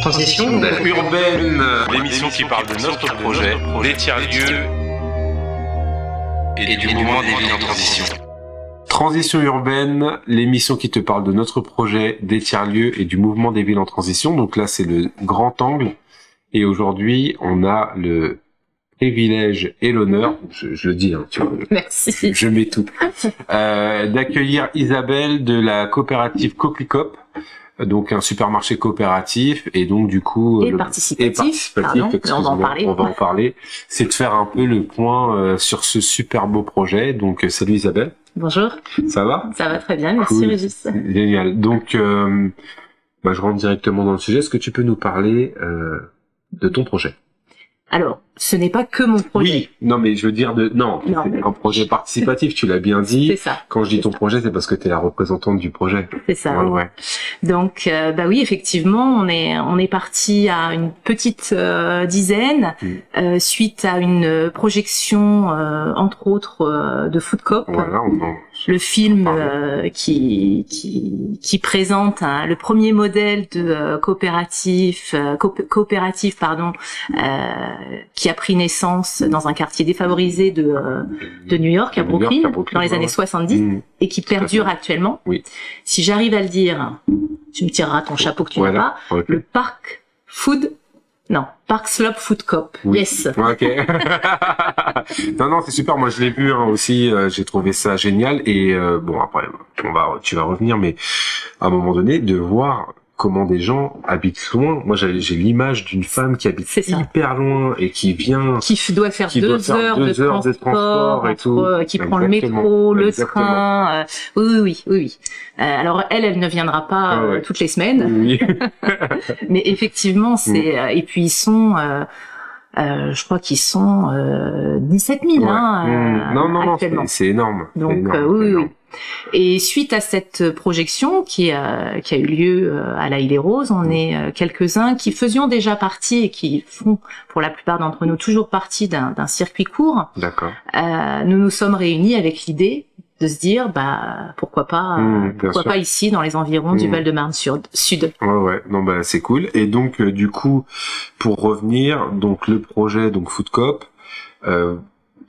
Transition urbaine, l'émission qui parle de notre projet, des tiers-lieux et du mouvement des villes en transition. Transition urbaine, l'émission qui te parle de notre projet, des tiers-lieux et du mouvement des villes en transition. Donc là, c'est le grand angle. Et aujourd'hui, on a le privilège et l'honneur, je, je le dis, hein, tu vois, Merci. je mets tout, euh, d'accueillir Isabelle de la coopérative Coquelicop, donc un supermarché coopératif et donc du coup Et le- participatif, et participatif, pardon, on va en parler. on va en parler. C'est de faire un peu le point euh, sur ce super beau projet. Donc euh, salut Isabelle, Bonjour, ça va? Ça va très bien, merci Cool. Régis. Génial. Donc euh, bah, je rentre directement dans le sujet. Est-ce que tu peux nous parler euh, de ton projet? Alors, ce n'est pas que mon projet, Oui. Non mais je veux dire de non, Non. c'est un projet participatif. Tu l'as bien dit. c'est ça, Quand je dis ton ça. projet, c'est parce que tu es la représentante du projet. c'est ça. Ouais, ouais. Donc, euh, bah oui, effectivement, on est on est parti à une petite euh, dizaine Mm. euh, suite à une projection, euh, entre autres, euh, de Food Cop. Voilà, on en- le film euh, qui, qui qui présente hein, le premier modèle de coopératif euh, coop- coopérative pardon euh, qui a pris naissance dans un quartier défavorisé de euh, de New York à York, Brooklyn, à Brooklyn, dans les années ouais. 70 Mm. et qui perdure actuellement. Oui. Si j'arrive à le dire, tu me tireras ton chapeau que tu n'as Voilà. pas. Ok. Le parc food non, Park Slope Food Cop. Oui. Yes. Ok. non, non, c'est super. Moi, je l'ai vu hein, aussi. euh, J'ai trouvé ça génial. Et euh, bon, après, on va, tu vas revenir, mais à un moment donné, de voir comment des gens habitent loin. Moi, j'ai l'image d'une femme qui habite hyper loin et qui vient. qui doit faire Qui deux, doit faire heures, deux de heures de transport, transport et tout. euh, qui prend le métro, le Exactement. train. euh, oui, oui, oui. Euh, alors elle, elle ne viendra pas Ah ouais. toutes les semaines, Oui. mais effectivement, c'est Mm. et puis ils sont. euh, euh, je crois qu'ils sont euh, 17 000 Ouais. hein, Mm. non, non, non, actuellement. c'est c'est énorme. Donc énorme, euh, oui, c'est oui, énorme. oui. Et suite à cette projection qui a, qui a eu lieu euh, à la Île et Rose, on est euh, quelques-uns qui faisions déjà partie et qui font pour la plupart d'entre nous toujours partie d'un circuit court. D'accord. Euh, nous nous sommes réunis avec l'idée de se dire bah pourquoi pas Mm, euh, bien pourquoi sûr. pas ici dans les environs du Mm. Val-de-Marne sud. sud. Ouais ouais, non bah c'est cool. Et donc euh, du coup, pour revenir, donc le projet donc Food euh,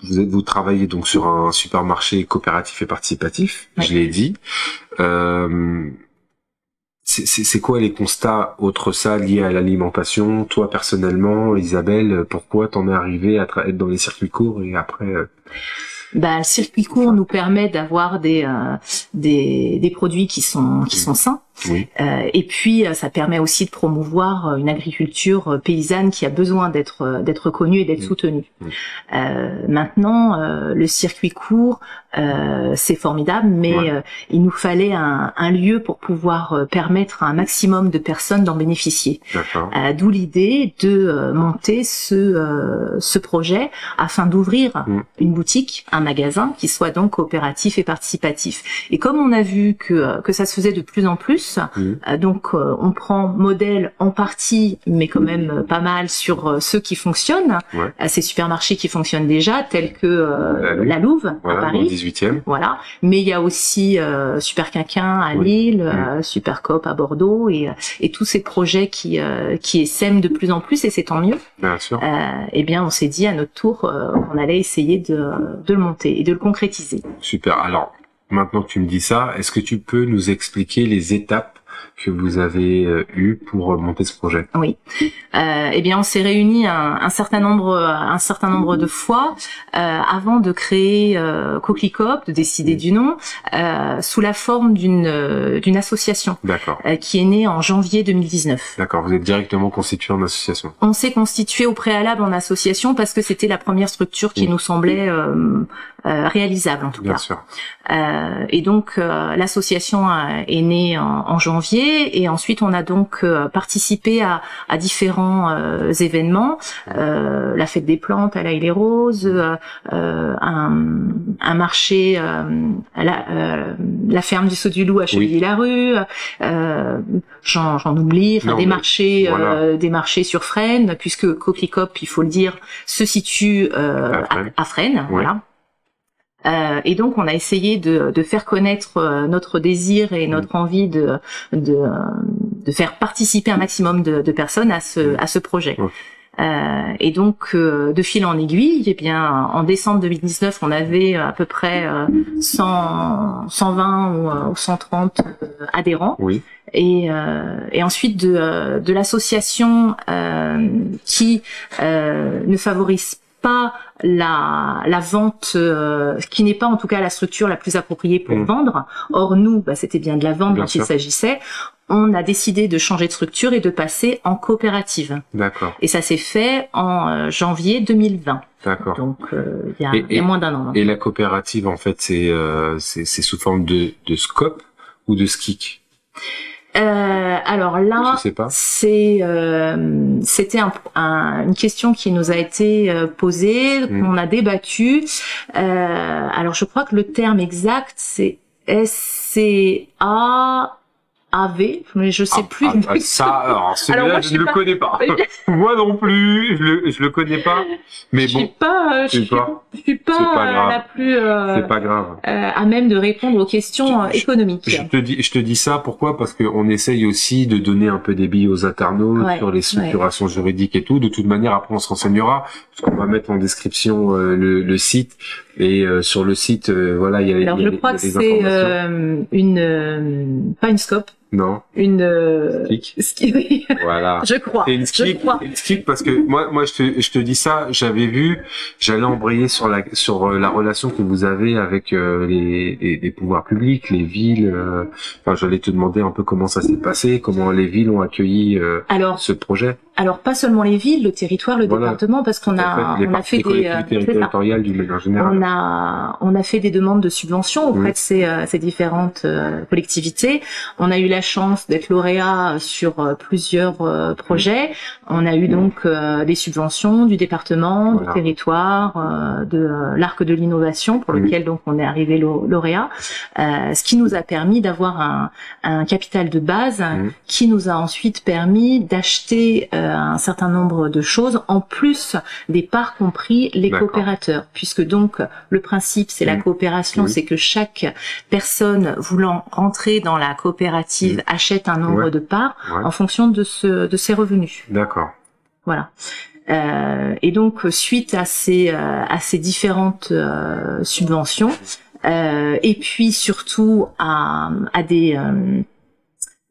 vous vous travaillez donc sur un supermarché coopératif et participatif, Ouais. je l'ai dit. Euh, c'est- quoi les constats autres ça liés à l'alimentation? Toi personnellement, Isabelle, pourquoi t'en es arrivé à être dans les circuits courts et après euh, Bah, le circuit court nous permet d'avoir des, euh, des des produits qui sont qui sont sains. Oui. Euh, et puis euh, ça permet aussi de promouvoir euh, une agriculture paysanne qui a besoin d'être d'être connue et d'être soutenue. Mm. Euh, maintenant, euh, le circuit court, euh, c'est formidable, mais Ouais. il nous fallait un, un lieu pour pouvoir permettre à un maximum de personnes d'en bénéficier. D'où l'idée de monter ce, ce projet afin d'ouvrir Mm. une boutique, un magasin qui soit donc coopératif et participatif. Et comme on a vu que, que ça se faisait de plus en plus, Mhm. euh, donc euh, on prend modèle en partie, mais quand même euh, pas mal sur ceux qui fonctionnent, Ouais. ces supermarchés qui fonctionnent déjà, tels que euh, La Louve. la Louve à Voilà, Paris. 18e. Voilà, mais il y a aussi euh, Super Quinquin à Oui. Lille, euh, Super Coop à Bordeaux et, et tous ces projets qui euh, qui essaiment de plus en plus et c'est tant mieux. Bien sûr. Euh, eh bien, on s'est dit à notre tour euh, qu'on allait essayer de, de le monter et de le concrétiser. Super. Alors, maintenant que tu me dis ça, est-ce que tu peux nous expliquer les étapes que vous avez euh, eues pour euh, monter ce projet? Oui. Euh, eh bien, on s'est réunis un, un certain nombre, un certain nombre de fois euh, avant de créer euh, Coquelicop, de décider du nom, euh, sous la forme d'une euh, d'une association D'accord. euh, qui est née en janvier 2019. D'accord, vous êtes directement constitué en association. On s'est constitué au préalable en association parce que c'était la première structure qui Oui. nous semblait euh, réalisable en tout Bien cas. sûr. Euh, et donc euh, l'association euh, est née en, en janvier et ensuite on a donc euh, participé à, à différents euh, événements, euh, la fête des plantes à la Île et Rose, euh, euh, un, un marché euh, à la, euh, la ferme du Saut du Loup à Chevilly-la-Rue, euh, j'en oublie, enfin Non, des marchés, voilà. euh, des marchés sur Fresnes puisque Coquelicop, il faut le dire, se situe euh, À Fresnes. à, à Fresnes, Oui. voilà. Euh, et donc on a essayé de, de faire connaître euh, notre désir et notre envie de, de, euh, de faire participer un maximum de, de personnes à ce, à ce projet. Euh, et donc, euh, de fil en aiguille, eh bien, en décembre 2019, on avait à peu près euh, 100, 120 ou, euh, ou 130 euh, adhérents. Oui. Et, euh, et ensuite de, euh, de l'association euh, qui euh, ne favorise pas la, la vente, euh, qui n'est pas en tout cas la structure la plus appropriée pour Mm. vendre. Or nous, bah, c'était bien de la vente Bien dont il s'agissait. On a décidé de changer de structure et de passer en coopérative. D'accord. Et ça s'est fait en euh, janvier 2020. D'accord. Donc euh, il y, a, Et- il y a et- moins d'un an. Et la coopérative, en fait, c'est euh, sous forme de, de scope ou de skik Euh, alors là, c'est euh, c'était un, un- une question qui nous a été euh, posée, Mm. qu'on a débattu. Euh, alors je crois que le terme exact c'est SCA AV, mais je sais Ah, plus. ah, ah, ça, alors celui-là, Alors, moi, je, je ne le pas. connais pas. Moi non plus, je le, je le connais pas. Mais je suis bon, pas, euh, je suis, pas- je suis pas, pas euh, la plus euh, c'est pas grave. euh, à même de répondre aux questions euh, économiques. Je te dis, je te dis ça pourquoi? Parce qu'on essaye aussi de donner un peu des billes aux internautes Ouais, sur les structurations juridiques et tout. De toute manière, après on se renseignera parce qu'on va mettre en description euh, le, le site et euh, sur le site, euh, voilà, il y a, Alors y a je crois y que a c'est euh, une euh, pas une scope, Non, une euh, ski- voilà. je crois. C'est une parce que moi, moi, je te, je te dis ça. J'avais vu, j'allais embrayer sur la, sur euh, la relation que vous avez avec euh, les, les, les pouvoirs publics, les villes. euh, Enfin, j'allais te demander un peu comment ça s'est passé, comment les villes ont accueilli euh, Alors, ce projet. alors pas seulement les villes, le territoire, le Voilà. département, parce qu'on a, les, on a fait des, euh, territoriales générale. on a, on a fait des demandes de subventions auprès Mhm. de ces, euh, ces différentes euh, collectivités. On a eu la chance d'être lauréat sur euh, plusieurs euh, projets. On a eu donc euh, des subventions du département, Voilà. du territoire, de l'arc de l'innovation pour lequel donc on est arrivé lau- lauréat, ce qui nous a permis d'avoir un, un capital de base Mhm. qui nous a ensuite permis d'acheter un certain nombre de choses en plus des parts compris les coopérateurs puisque donc le principe c'est la Mhm. coopération c'est que chaque personne voulant rentrer dans la coopérative Achète un nombre Ouais. de parts Ouais. en fonction de ce de ses revenus D'accord. voilà Euh, et donc suite à ces euh, à ces différentes euh, subventions euh, et puis surtout à, à des, euh,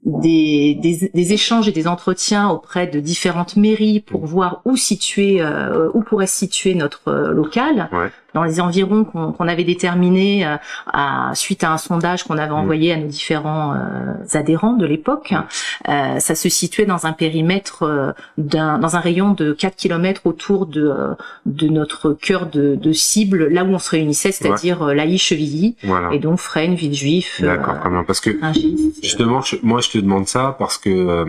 des, des des échanges et des entretiens auprès de différentes mairies pour voir où situer euh, où pourrait se situer notre local Ouais. Dans les environs qu'on qu'on avait déterminés euh, à, suite à un sondage qu'on avait envoyé à nos différents euh, adhérents de l'époque euh, ça se situait dans un périmètre euh, d'un dans un rayon de 4 km autour de euh, de notre cœur de, de cible là où on se réunissait c'est-à-dire euh, Laï Chevilly Voilà. et donc Fresnes Villejuif euh, D'accord, bien. Parce que. Justement, je- moi je te demande ça parce que euh,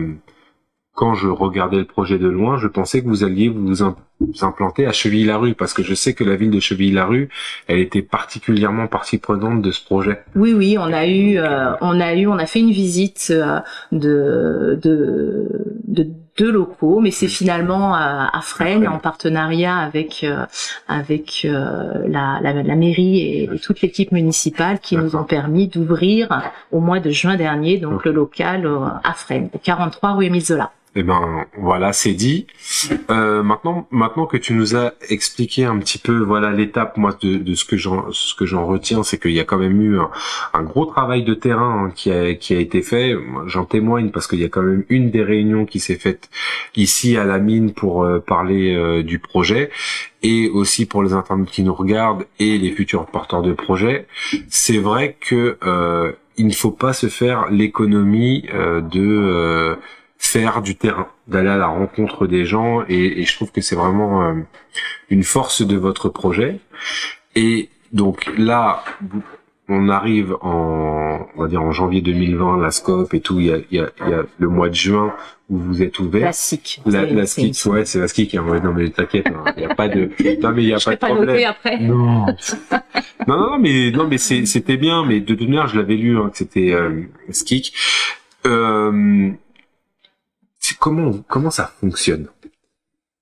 quand je regardais le projet de loin, je pensais que vous alliez vous, im- vous implanter à Chevilly-la-Rue parce que je sais que la ville de Chevilly-la-Rue, elle était particulièrement partie prenante de ce projet. Oui, oui, on a eu, euh, on a eu, on a fait une visite euh, de, de, de deux locaux, mais c'est finalement à, à Fresnes, en partenariat avec euh, avec euh, la, la, la mairie et, et toute l'équipe municipale qui nous ont permis d'ouvrir au mois de juin dernier donc le local euh, à Fresnes, au 43 rue Émile Zola. Eh ben voilà, c'est dit. Euh, maintenant, maintenant que tu nous as expliqué un petit peu, voilà l'étape, moi de, ce que j'en, ce que j'en retiens, c'est qu'il y a quand même eu un, gros travail de terrain hein, qui a qui a été fait. J'en témoigne parce qu'il y a quand même une des réunions qui s'est faite ici à la mine pour euh, parler euh, du projet et aussi pour les internautes qui nous regardent et les futurs porteurs de projets. C'est vrai que il ne faut pas se faire l'économie de faire du terrain, d'aller à la rencontre des gens et, et je trouve que c'est vraiment euh, une force de votre projet. Et donc là, on arrive en, on va dire en janvier 2020, la scope et tout, il y a, il y a, il y a le mois de juin où vous êtes ouvert. La, C'est- la ski, ouais, c'est la est, ouais, non mais t'inquiète, il n'y a pas de, non mais il y a Je pas de pas problème. après. Non. non, non, mais non, mais c'était bien, mais de toute manière, je l'avais lu, hein, que c'était euh. Euh, comment comment ça fonctionne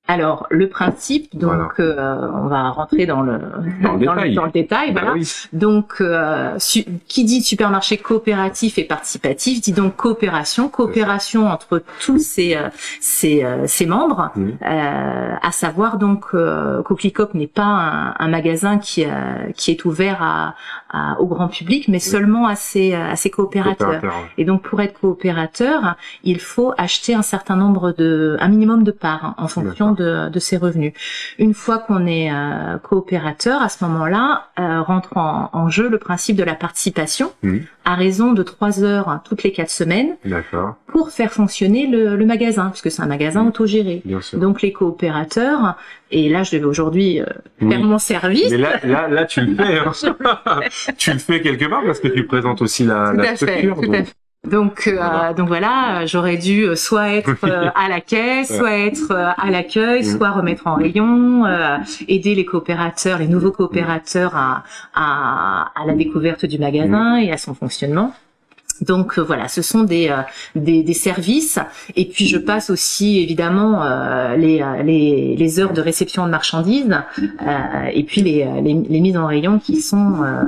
Alors, le principe, donc, euh, on va rentrer dans le, Dans le détail. dans le détail, Bah voilà. oui. Donc, euh, su- qui dit supermarché coopératif et participatif dit donc coopération, coopération entre tous ses, euh, ses, euh, ses membres, Mhm. euh, à savoir donc euh, Coquelicot n'est pas un, un magasin qui, euh, qui est ouvert à, à- au grand public, mais seulement à ses, à ses coopérateurs. Coopérateur. Et donc pour être coopérateur, il faut acheter un certain nombre de, un minimum de parts hein, en fonction de, de ses revenus. Une fois qu'on est euh, coopérateur, à ce moment-là, euh, rentre en, en jeu le principe de la participation Mhm. à raison de trois heures hein, toutes les quatre semaines pour faire fonctionner le, le magasin, puisque c'est un magasin autogéré. Donc les coopérateurs, et là je devais aujourd'hui euh, Oui. faire mon service. Mais là, là, là, tu le fais. hein. tu le fais quelque part parce que tu présentes aussi la, Tout la à fait, structure. tout à donc- fait. Donc, euh, Voilà. donc voilà, euh, j'aurais dû euh, soit être euh, à la caisse, soit être euh, à l'accueil, soit remettre en rayon, euh, aider les coopérateurs, les nouveaux coopérateurs à, à, à la découverte du magasin et à son fonctionnement. Donc euh, voilà, ce sont des, euh, des, des services. Et puis je passe aussi évidemment euh, les, euh, les, les heures de réception de marchandises euh, et puis les, les, les mises en rayon qui sont euh,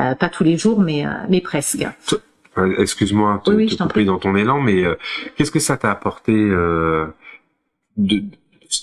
euh, pas tous les jours mais, mais presque. Excuse-moi de Oui, oui, te couper dans ton élan, mais euh, qu'est-ce que ça t'a apporté euh, de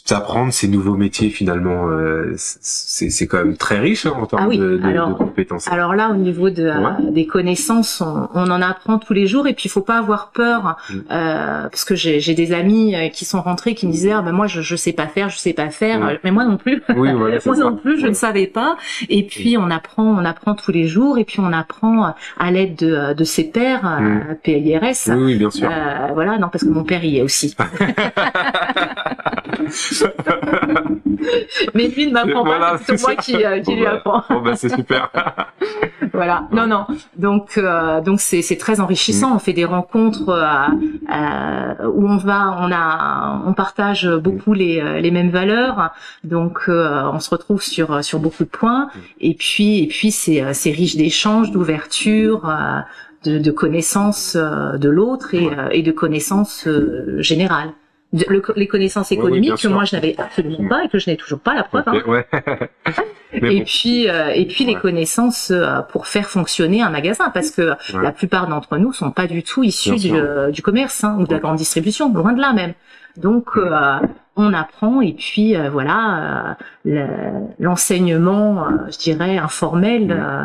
d'apprendre ces nouveaux métiers finalement euh, C'est c'est quand même très riche hein, en termes Ah oui, de, de- alors- de compétences. Alors là, au niveau de, euh, Ouais. des connaissances, on, on en apprend tous les jours et puis il faut pas avoir peur Mm. euh, parce que j'ai des amis euh, qui sont rentrés qui me disaient ah ben moi je je sais pas faire, je sais pas faire, Mm. Euh, mais moi non plus. Oui, voilà, moi ça. non plus, je Ouais. ne savais pas. Et puis on apprend, on apprend tous les jours et puis on apprend euh, à l'aide de, de ses pairs euh, Mm. PIRS. Oui, oui, bien sûr. Euh, voilà, non parce que mon père y est aussi. mais lui ne m'apprend Voilà, pas, c'est moi qui, euh, qui Bon, lui bah, apprend. Bon bah c'est super. Voilà. Non, non. Donc, euh, donc c'est c'est très enrichissant. On fait des rencontres euh, euh, où on va, on a, on partage beaucoup les euh, les mêmes valeurs. Donc, euh, on se retrouve sur sur beaucoup de points. Et puis, et puis c'est c'est riche d'échanges, d'ouverture. euh, de, de connaissances euh, de l'autre et, et de connaissances euh, générales. De- le- les connaissances Oui, oui, économiques que moi je n'avais absolument pas et que je n'ai toujours pas la preuve. hein. Ouais. Et bon, puis, euh, et puis les connaissances euh, pour faire fonctionner un magasin, parce que Ouais. la plupart d'entre nous sont pas du tout issus du, euh, du commerce hein, ou de la grande distribution, loin de là même. Donc, euh, on apprend et puis euh, voilà, euh, le- l'enseignement, euh, je dirais informel. euh,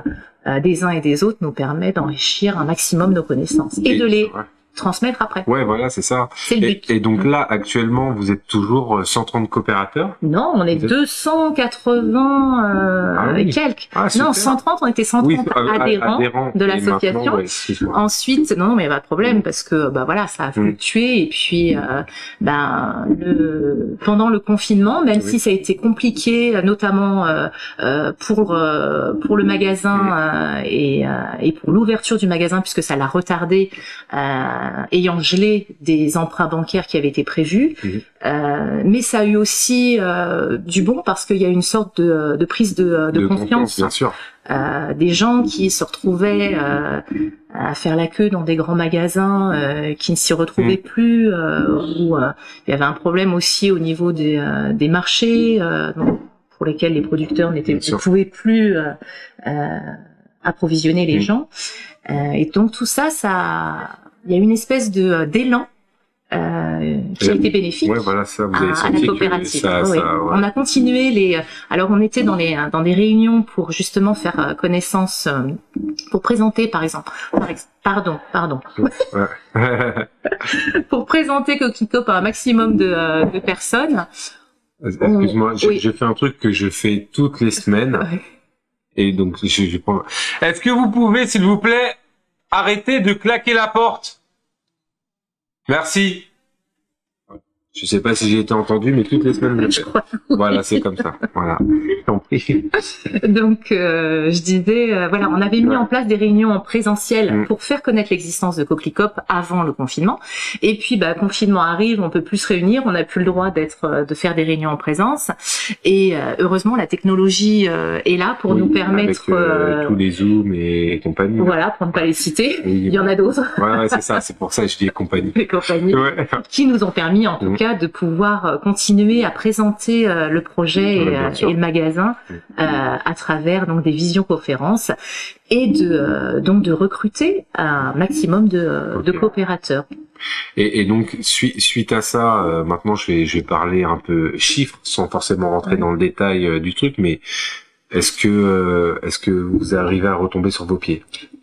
euh, des uns et des autres nous permet d'enrichir un maximum nos connaissances et, de les. Transmettre après. Ouais, voilà, c'est ça. C'est le Et, but. et donc là, actuellement, vous êtes toujours euh, 130 coopérateurs Non, on est Vous êtes- 280 euh, Ah oui. quelques. Ah, non, super. 130, on était 130 oui, euh, adhérents. de l'association. ouais. Ensuite, non, non, mais il n'y a pas de problème parce que bah voilà, ça a Mm. fluctué et puis euh, ben le pendant le confinement, même Oui. si ça a été compliqué, euh, notamment euh, euh, pour euh, pour le magasin Mm. euh, et euh, et pour l'ouverture du magasin puisque ça l'a retardé, euh, ayant gelé des emprunts bancaires qui avaient été prévus. Euh, mais ça a eu aussi euh, du bon parce qu'il y a une sorte de, de prise de, de, confiance bien sûr. euh, des gens qui se retrouvaient euh, à faire la queue dans des grands magasins euh, qui ne s'y retrouvaient Mm. plus euh, où euh, il y avait un problème aussi au niveau des, euh, des marchés euh, pour lesquels les producteurs n'étaient ne pouvaient plus euh, euh, approvisionner les Mm. gens Euh, et donc tout ça ça il y a une espèce de d'élan euh, qui a Et- été bénéfique Ouais, voilà, ça, vous à, avez à senti la coopérative. ça, Oui, oui. ça, ouais. On a continué les. Alors on était dans les dans des réunions pour justement faire euh, connaissance, euh, pour présenter par exemple. par ex- Pardon, pardon. Ouais. Pour présenter Coquicop à un maximum de, euh, de personnes. Excuse-moi, j'ai Oui. j'ai fait un truc que je fais toutes les semaines. Ouais. Et donc, je, je prends... Est-ce que vous pouvez, s'il vous plaît, arrêter de claquer la porte Merci. Je sais pas si j'ai été entendu, mais toutes les semaines, je le Je fais. crois. Voilà, c'est comme ça. Voilà. Donc euh, je disais, euh, voilà, on avait mis Ouais. en place des réunions en présentiel Mm. pour faire connaître l'existence de Coquelicop avant le confinement. Et puis, bah, confinement arrive, on peut plus se réunir, on n'a plus le droit d'être, euh, de faire des réunions en présence. Et euh, heureusement, la technologie euh, est là pour Oui, nous permettre, Avec euh, euh, tous les Zooms et compagnie. voilà, pour ne pas les citer. Oui, Il y en a d'autres, Ouais, ouais, c'est ça. C'est pour ça que je dis compagnie. les compagnies, Ouais. qui nous ont permis, en tout Mm. Cas de pouvoir euh, continuer à présenter euh, le projet et, euh, et le magasin à travers donc des visioconférences et de donc de recruter un maximum de, coopérateurs. Et, et donc sui- suite à ça, euh, maintenant je vais je vais parler un peu chiffres sans forcément rentrer Ouais. dans le détail euh, du truc, mais est-ce que euh, est-ce que vous arrivez à retomber sur vos pieds?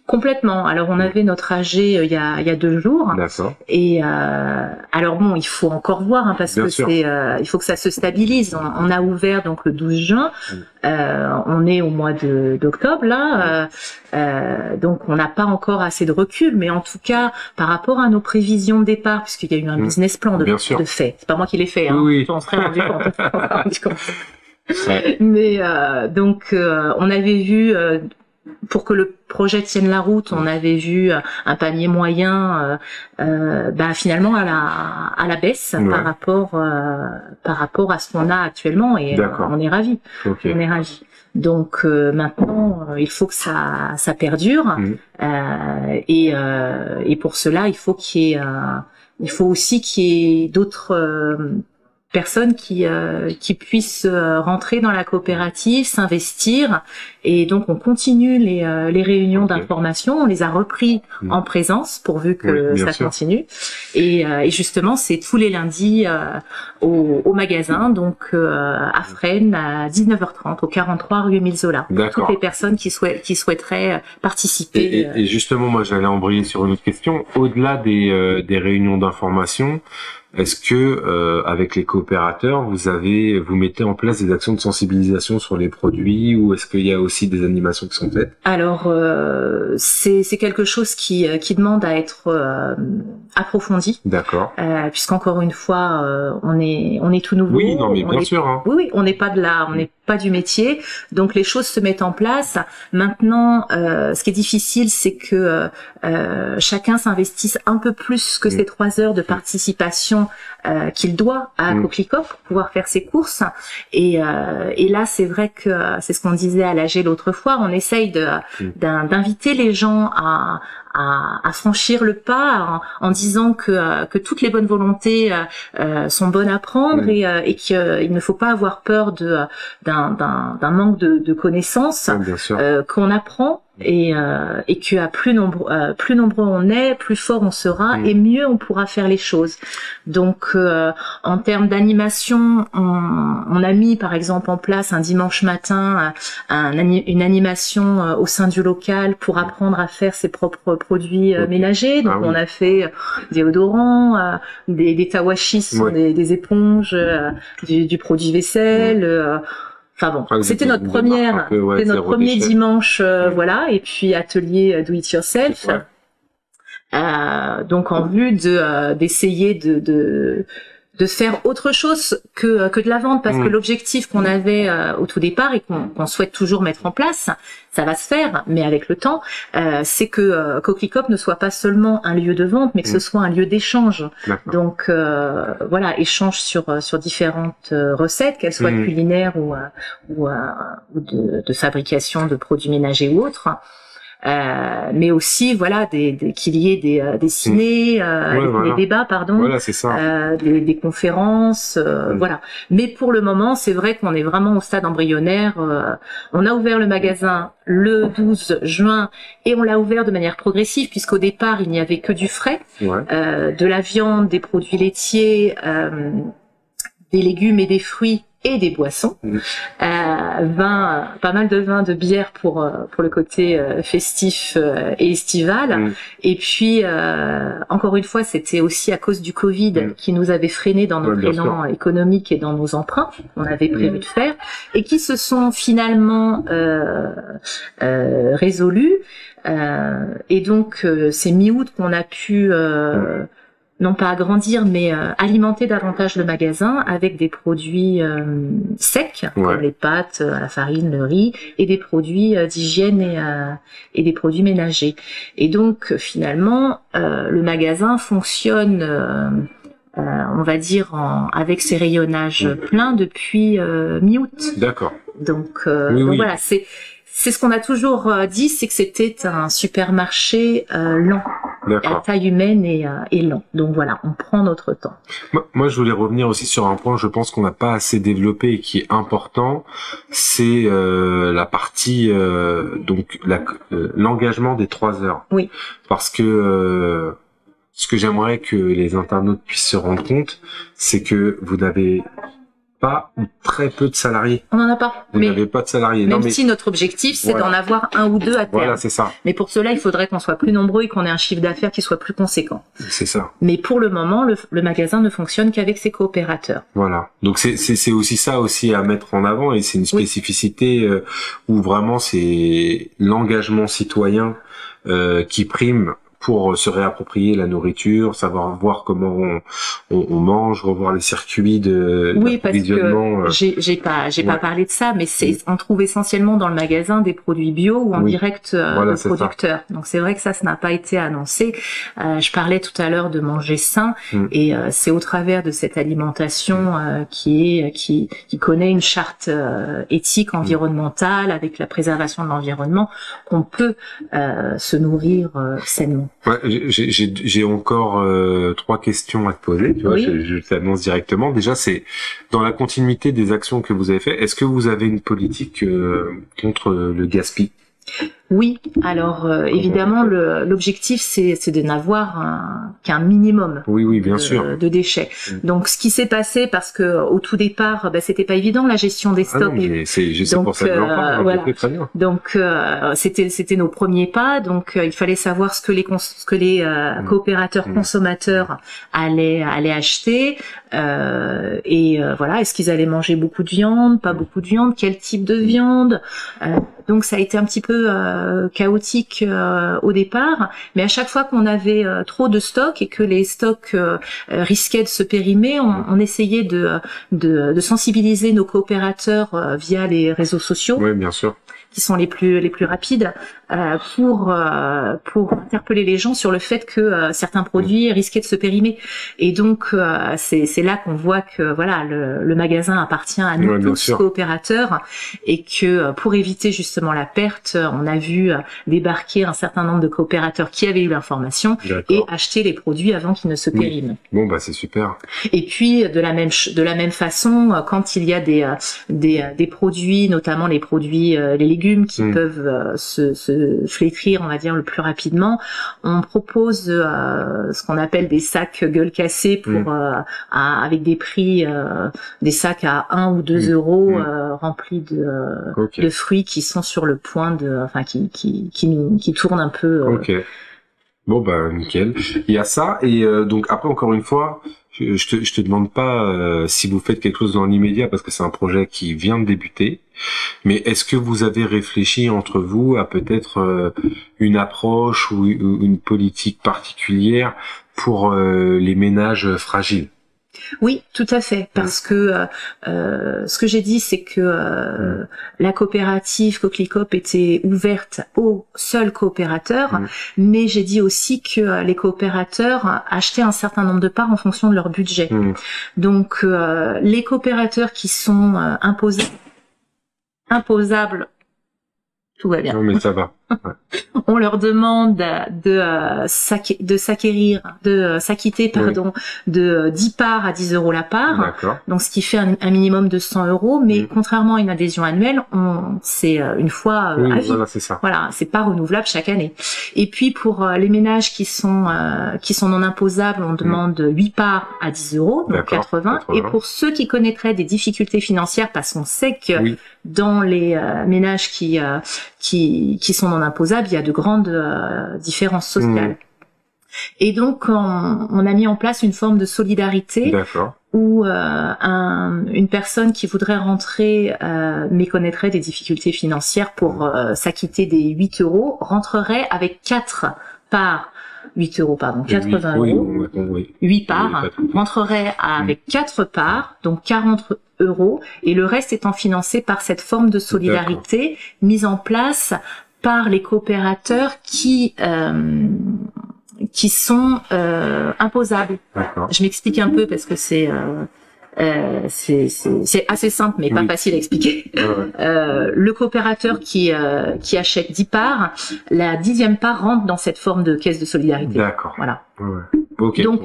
Complètement. Alors on avait notre AG euh, il y a, il y a deux jours. D'accord. Et euh, alors bon, il faut encore voir hein, parce Bien que c'est, euh, il faut que ça se stabilise. On, on a ouvert donc le 12 juin. Mm. Euh, on est au mois de d'octobre là, euh, euh, donc on n'a pas encore assez de recul. Mais en tout cas, par rapport à nos prévisions de départ, puisqu'il y a eu un Mm. business plan de, Bien sûr. de fait, c'est pas moi qui l'ai fait. Hein, Oui. On se serait rendu compte. on rendu compte. Ouais. Mais euh, donc euh, on avait vu euh, pour que le projet tienne la route, on avait vu euh, un panier moyen, euh, euh, bah, finalement à la à la baisse Ouais. par rapport euh, par rapport à ce qu'on a actuellement et on est ravis, Ok. on est ravis. Donc euh, maintenant, euh, il faut que ça ça perdure euh, et euh, et pour cela, il faut qu'il y ait il faut aussi qu'il y ait d'autres personnes qui euh, qui puissent rentrer dans la coopérative, s'investir et donc on continue les euh, les réunions d'information, on les a repris Mm. en présence pourvu que Oui, ça sûr. continue et, euh, et justement c'est tous les lundis euh, au, au magasin donc euh, à Fresnes à 19h30 au 43 rue Émile Zola. Toutes les personnes qui souhaitent qui souhaiteraient euh, participer. Et, et- euh, et justement, moi, j'allais embrayer sur une autre question. Au-delà des, euh, des réunions d'information, est-ce que euh, avec les coopérateurs, vous avez, vous mettez en place des actions de sensibilisation sur les produits, ou est-ce qu'il y a aussi des animations qui sont faites Alors euh, c'est quelque chose qui euh, qui demande à être euh, approfondi D'accord. euh, puisqu'encore une fois euh, on est on est tout nouveau. Oui, non, mais bien est- sûr. Hein. Oui, oui, on n'est pas de là, on n'est pas du métier, donc les choses se mettent en place. Maintenant, euh, ce qui est difficile, c'est que chacun s'investisse un peu plus que Mm. ces trois heures de participation euh, qu'il doit à Mm. Coquelicot pour pouvoir faire ses courses. Et, et là, c'est vrai que c'est ce qu'on disait à l'autre fois, on essaye Mm. d'inviter les gens à, à, à franchir le pas en, en disant que, euh, que toutes les bonnes volontés euh, euh, sont bonnes à prendre Mm. et, et qu'il ne faut pas avoir peur de d'un d'un d'un manque de, de connaissances euh, qu'on apprend et, euh, et que à plus nombreux euh, plus nombreux on est, plus fort on sera Mm. et mieux on pourra faire les choses. Donc euh, en termes d'animation, on, on a mis par exemple en place un dimanche matin euh, un une animation euh, au sein du local pour apprendre à faire ses propres produits euh, ménagers. Donc Ah oui. on a fait des odorants, euh, des, des tawashi, sont Ouais. des, des éponges, euh, du, du produit vaisselle. euh, Enfin bon, Ah, c'était notre première, peu, ouais, notre premier déchet. dimanche, euh, voilà, et puis atelier euh, do it yourself. Euh, donc en vue de euh, d'essayer de, de de faire autre chose que que de la vente parce Mm. que l'objectif qu'on avait euh, au tout départ et qu'on souhaite toujours mettre en place, ça va se faire, mais avec le temps, euh, c'est que euh, ne soit pas seulement un lieu de vente, mais que Mm. ce soit un lieu d'échange. Donc euh, voilà, échange sur euh, sur différentes euh, recettes, qu'elles soient Mhm. culinaires ou euh, ou, euh, ou de, de fabrication de produits ménagers ou autres. Euh, mais aussi voilà des, des- qu'il y ait des, euh, des ciné, euh, Ouais, des, voilà. des débats pardon, Voilà, c'est ça. euh, des, des conférences, euh, Mm. voilà. Mais pour le moment, c'est vrai qu'on est vraiment au stade embryonnaire. euh, on a ouvert le magasin le 12 juin et on l'a ouvert de manière progressive puisqu'au départ il n'y avait que du frais, Ouais. euh, de la viande, des produits laitiers, euh, des légumes et des fruits et des boissons, Mm. euh, vin, pas mal de vin, de bière pour euh, pour le côté euh, festif euh, et estival. Mm. Et puis euh, encore une fois, c'était aussi à cause du Covid Mm. qui nous avait freiné dans Ouais, notre bien élan économique et dans nos emprunts qu'on avait prévu de faire et qui se sont finalement euh, euh, résolus. Euh, et donc euh, c'est mi-août qu'on a pu euh, non pas agrandir, mais euh, alimenter davantage le magasin avec des produits euh, secs, Ouais. comme les pâtes, euh, la farine, le riz, et des produits euh, d'hygiène et, euh, et des produits ménagers. Et donc, finalement, euh, le magasin fonctionne, euh, euh, on va dire, en- avec ses rayonnages Mhm. pleins depuis euh, mi-août. D'accord. Donc, euh, Oui, donc oui. voilà, c'est c'est ce qu'on a toujours euh, dit, c'est que c'était un supermarché euh, lent. à D'accord. taille humaine et, euh, et lent. Donc voilà, on prend notre temps. Moi, moi, je voulais revenir aussi sur un point, je pense qu'on n'a pas assez développé et qui est important, c'est euh, la partie euh, donc la- euh, l'engagement des trois heures. Oui. Parce que euh, ce que j'aimerais que les internautes puissent se rendre compte, c'est que vous n'avez pas ou très peu de salariés. On n'en a pas. Vous n'avez pas de salariés. même non, mais si notre objectif, c'est Voilà. d'en avoir un ou deux à terme. voilà, c'est ça, mais pour cela, il faudrait qu'on soit plus nombreux et qu'on ait un chiffre d'affaires qui soit plus conséquent. c'est ça. Mais pour le moment, le, le magasin ne fonctionne qu'avec ses coopérateurs. Voilà. Donc c'est aussi ça aussi à mettre en avant et c'est une spécificité euh, où vraiment c'est l'engagement citoyen euh, qui prime pour se réapproprier la nourriture, savoir voir comment on, on, on mange, revoir les circuits de Oui, parce que euh, j'ai j'ai pas j'ai pas parlé de ça, mais c'est on trouve essentiellement dans le magasin des produits bio ou en Oui. direct euh, Voilà, de producteurs. Donc c'est vrai que ça, ça n'a pas été annoncé. Euh, je parlais tout à l'heure de manger sain, Mm. et euh, c'est au travers de cette alimentation euh, qui est qui qui connaît une charte euh, éthique environnementale avec la préservation de l'environnement qu'on peut euh, se nourrir euh, sainement. Ouais, j'ai- encore euh, trois questions à te poser. Tu vois, Oui. je, je t'annonce directement. Déjà, c'est dans la continuité des actions que vous avez fait. Est-ce que vous avez une politique euh, contre le gaspillage? Oui, alors euh, évidemment l'objectif c'est de n'avoir un- qu'un minimum Oui, oui, bien de, sûr. de déchets. Mm. Donc ce qui s'est passé parce que au tout départ, bah, c'était pas évident la gestion des Ah non, stocks. c'est pour ça que euh, parle. voilà. ok, très bien. Donc euh, c'était c'était nos premiers pas. Donc euh, il fallait savoir ce que les ce que les euh, Mm. coopérateurs Mm. consommateurs allaient allaient acheter euh, et euh, voilà est-ce qu'ils allaient manger beaucoup de viande, pas beaucoup de viande, quel type de viande. Euh, donc ça a été un petit peu euh, chaotique euh, au départ, mais à chaque fois qu'on avait euh, trop de stocks et que les stocks euh, euh, risquaient de se périmer, on, on essayait de, de, de sensibiliser nos coopérateurs euh, via les réseaux sociaux Oui, bien sûr. Qui sont les plus les plus rapides euh, pour euh, pour interpeller les gens sur le fait que euh, certains produits risquaient de se périmer et donc euh, c'est c'est là qu'on voit que voilà le, le magasin appartient à nous Ouais, tous coopérateurs et que euh, pour éviter justement la perte on a vu euh, débarquer un certain nombre de coopérateurs qui avaient eu l'information et acheter les produits avant qu'ils ne se Oui. périment. Bon, bah c'est super. Et puis de la même de la même façon, quand il y a des des, des produits, notamment les produits les légumes qui Mm. peuvent euh, se, se flétrir, on va dire le plus rapidement, on propose euh, ce qu'on appelle des sacs gueule cassée pour Mm. euh, à- avec des prix des sacs à 1 ou 2 Mm. euros remplis de fruits qui sont sur le point de enfin qui qui qui, qui tournent un peu euh, Ok. Bon bah nickel. Il y a ça et euh, donc après encore une fois, je, te te demande pas euh, si vous faites quelque chose dans l'immédiat parce que c'est un projet qui vient de débuter. Mais est-ce que vous avez réfléchi entre vous à peut-être euh, une approche ou ou une politique particulière pour euh, les ménages fragiles? Oui, tout à fait, parce que euh, euh, ce que j'ai dit, c'est que euh, la coopérative Coquelicop était ouverte aux seuls coopérateurs, Mm. mais j'ai dit aussi que euh, les coopérateurs achetaient un certain nombre de parts en fonction de leur budget. Hmm. Donc, euh, les coopérateurs qui sont euh, imposables, tout va bien Non mais ça va. on leur demande de euh, de s'acquérir, de euh, s'acquitter, pardon, de euh, 10 parts à 10 euros la part. D'accord. Donc, ce qui fait un, un minimum de 100 euros, mais Mm. contrairement à une adhésion annuelle, on, c'est euh, une fois euh, Oui, à vie. voilà, c'est ça. Voilà, c'est pas renouvelable chaque année. Et puis pour euh, les ménages qui sont euh, qui sont non imposables, on demande 8 parts à 10 euros, donc Mm. D'accord, 80. 80. Et pour ceux qui connaîtraient des difficultés financières, parce qu'on sait que Oui. Dans les euh, ménages qui euh, qui qui sont non imposables, il y a de grandes euh, différences sociales. Mm. Et donc on, on a mis en place une forme de solidarité où euh, un- une personne qui voudrait rentrer euh, mais connaîtrait des difficultés financières pour euh, s'acquitter des 8 euros rentrerait avec 4 parts 8 euros pardon 80 oui, euros. oui, oui, oui. 8 Oui, parts rentrerait avec 4 parts donc 40 euros et le reste étant financé par cette forme de solidarité mise en place par les coopérateurs qui euh, qui sont euh, imposables. Je m'explique un peu parce que c'est euh, Euh, c'est assez simple, mais pas Oui. facile à expliquer. Ouais, ouais. Euh, le coopérateur qui, euh, qui achète 10 parts, la dixième part rentre dans cette forme de caisse de solidarité. D'accord. Voilà. Ouais, ouais. Ok. Donc.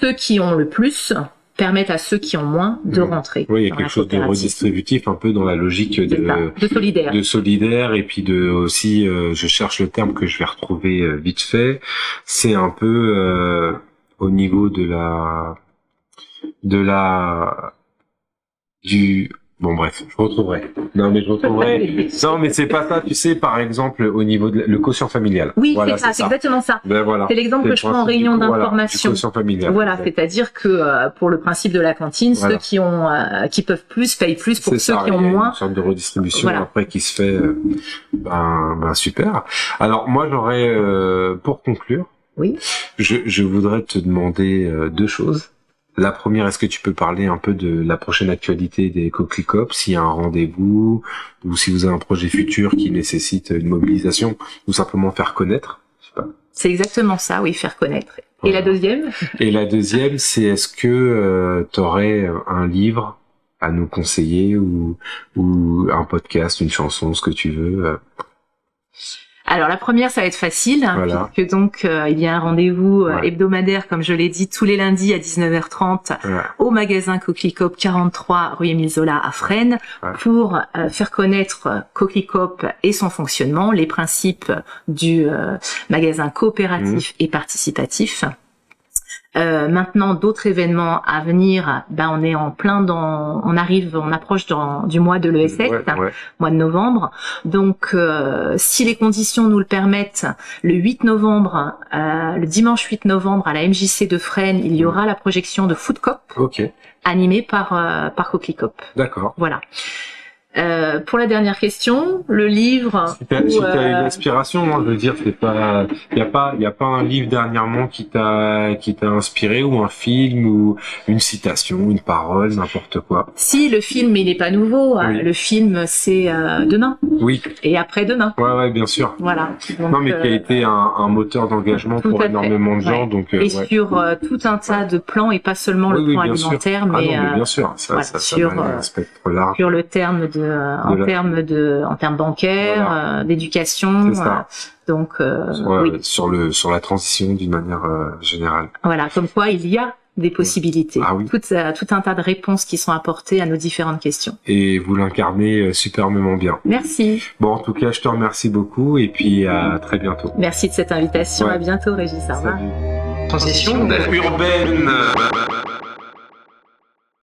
Ceux qui ont le plus permettent à ceux qui ont moins de rentrer. Oui, il y a quelque chose de redistributif, un peu dans la logique de, de solidaire. de solidaire et puis de aussi, euh, je cherche le terme que je vais retrouver euh, vite fait. C'est un peu euh, au niveau de la, de la, du, bon bref, je retrouverai. Non mais je retrouverai. non mais c'est pas ça, tu sais, par exemple au niveau de la- le quotient familial. Oui, voilà, c'est ça, c'est exactement ça. Ben voilà. C'est l'exemple que je prends en réunion voilà, d'information. quotient familial. Voilà, c'est-à-dire que euh, pour le principe de la cantine, Voilà. ceux qui ont, euh, qui peuvent plus payent plus pour ceux ça, qui ont moins. Une sorte de redistribution Voilà. après qui se fait. euh, ben, ben super. Alors moi j'aurais euh, pour conclure. Oui. Je, je voudrais te demander euh, deux choses. La première, est-ce que tu peux parler un peu de la prochaine actualité des Coquelicop, s'il y a un rendez-vous, ou si vous avez un projet futur qui nécessite une mobilisation, ou simplement faire connaître? Je sais pas. C'est exactement ça, oui, faire connaître. Et la deuxième? Et la deuxième, c'est est-ce que tu aurais un livre à nous conseiller ou, ou un podcast, une chanson, ce que tu veux. euh, Alors la première, ça va être facile, hein, Voilà. puisque donc euh, il y a un rendez-vous euh, Ouais. hebdomadaire, comme je l'ai dit, tous les lundis à 19h30 voilà. au magasin Coquelicop 43 rue Émile Zola à Fresnes Ouais. pour euh, faire connaître Coquelicop et son fonctionnement, les principes du magasin coopératif Mmh. et participatif. Euh, maintenant, d'autres événements à venir. Ben, on est en plein dans, on arrive, on approche dans, du mois de l'ESS Ouais, ouais. mois de novembre. Donc, euh, si les conditions nous le permettent, le 8 novembre, euh, le dimanche 8 novembre à la MJC de Fresnes, il y aura la projection de Food Cop animée par euh, par Coquelicop. d'accord. Voilà. Euh, pour la dernière question, le livre. Si t'as euh, une inspiration, hein, je veux dire, c'est pas, y a pas, y a pas un livre dernièrement qui t'a, qui t'a inspiré ou un film ou une citation, une parole, n'importe quoi. Si le film, il n'est pas nouveau. Oui. euh, Le film, c'est euh, demain Oui, et après-demain. ouais, ouais, bien sûr. Voilà. Donc, non, mais qui a euh, été un, un moteur d'engagement pour fait. énormément de gens, Ouais. donc euh, et ouais. sur euh, tout un tas de plans et pas seulement Oui, le oui, plan alimentaire, Ah non, mais, mais euh, bien sûr, ça, voilà, ça, ça sur, un spectre large. sur le terme de, euh, en la- termes de en termes bancaires, Voilà. euh, d'éducation. Donc euh, sur, oui, sur le, sur la transition d'une manière euh, générale. voilà, comme quoi il y a des possibilités, Ah oui. tout, euh, tout un tas de réponses qui sont apportées à nos différentes questions. Et vous l'incarnez euh, superbement bien. Merci, Bon, en tout cas, je te remercie beaucoup et puis à très bientôt. merci de cette invitation. Ouais. À bientôt, Régis. Au revoir. Transition urbaine.